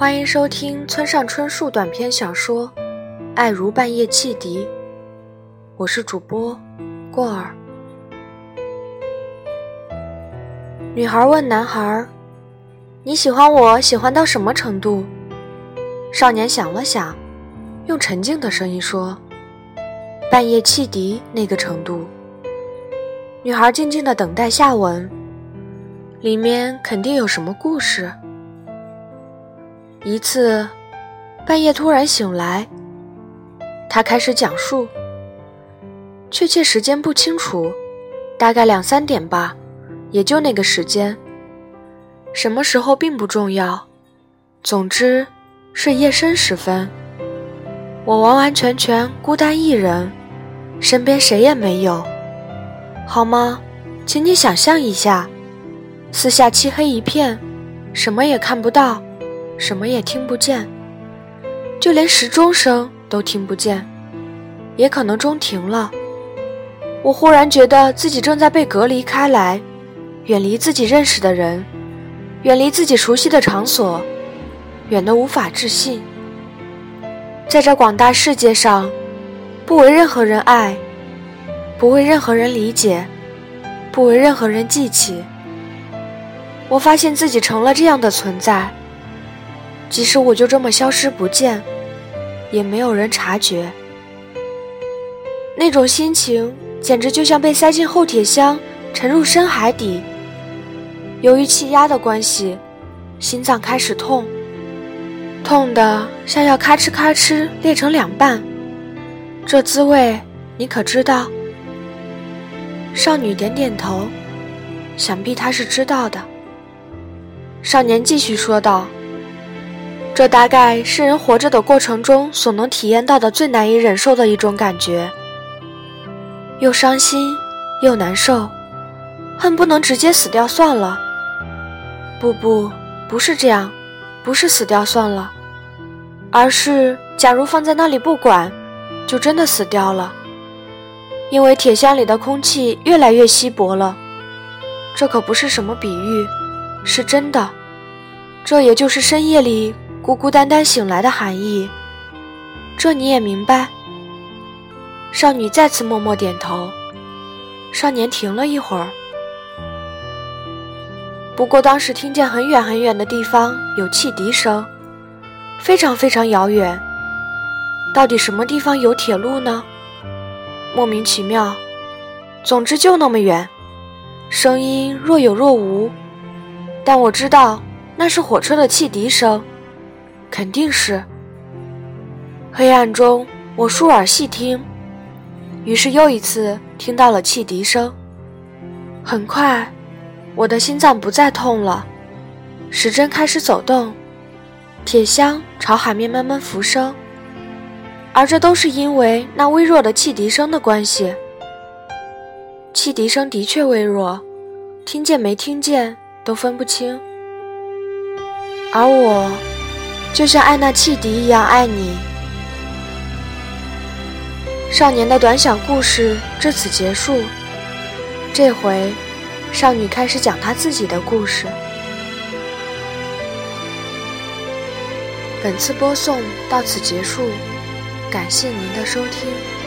欢迎收听村上春树短篇小说《爱如半夜汽笛》，我是主播过儿。女孩问男孩：“你喜欢我喜欢到什么程度？”少年想了想，用沉静的声音说：“半夜汽笛那个程度。”女孩静静的等待下文，里面肯定有什么故事。一次，半夜突然醒来，他开始讲述。确切时间不清楚，大概两三点吧，也就那个时间。什么时候并不重要，总之是夜深时分。我完完全全孤单一人，身边谁也没有。好吗？请你想象一下，四下漆黑一片，什么也看不到，什么也听不见，就连时钟声都听不见，也可能钟停了。我忽然觉得自己正在被隔离开来，远离自己认识的人，远离自己熟悉的场所，远得无法置信。在这广大世界上，不为任何人爱。不为任何人理解，不为任何人记起。我发现自己成了这样的存在，即使我就这么消失不见，也没有人察觉。那种心情简直就像被塞进厚铁箱，沉入深海底。由于气压的关系，心脏开始痛，痛的像要咔哧咔哧裂成两半。这滋味你可知道？少女点点头，想必她是知道的。少年继续说道：“这大概是人活着的过程中所能体验到的最难以忍受的一种感觉，又伤心又难受，恨不能直接死掉算了。不不，不是这样，不是死掉算了，而是假如放在那里不管，就真的死掉了。”因为铁箱里的空气越来越稀薄了，这可不是什么比喻，是真的。这也就是深夜里孤孤单单醒来的含义。这你也明白？少女再次默默点头。少年停了一会儿。不过当时听见很远很远的地方有汽笛声，非常非常遥远。到底什么地方有铁路呢？莫名其妙，总之就那么远，声音若有若无，但我知道那是火车的汽笛声，肯定是。黑暗中，我竖耳细听，于是又一次听到了汽笛声。很快，我的心脏不再痛了，时针开始走动，铁箱朝海面慢慢浮升。而这都是因为那微弱的汽笛声的关系。汽笛声的确微弱，听见没听见都分不清。而我，就像爱那汽笛一样爱你。少年的短小故事至此结束。这回，少女开始讲她自己的故事。本次播送到此结束。感谢您的收听。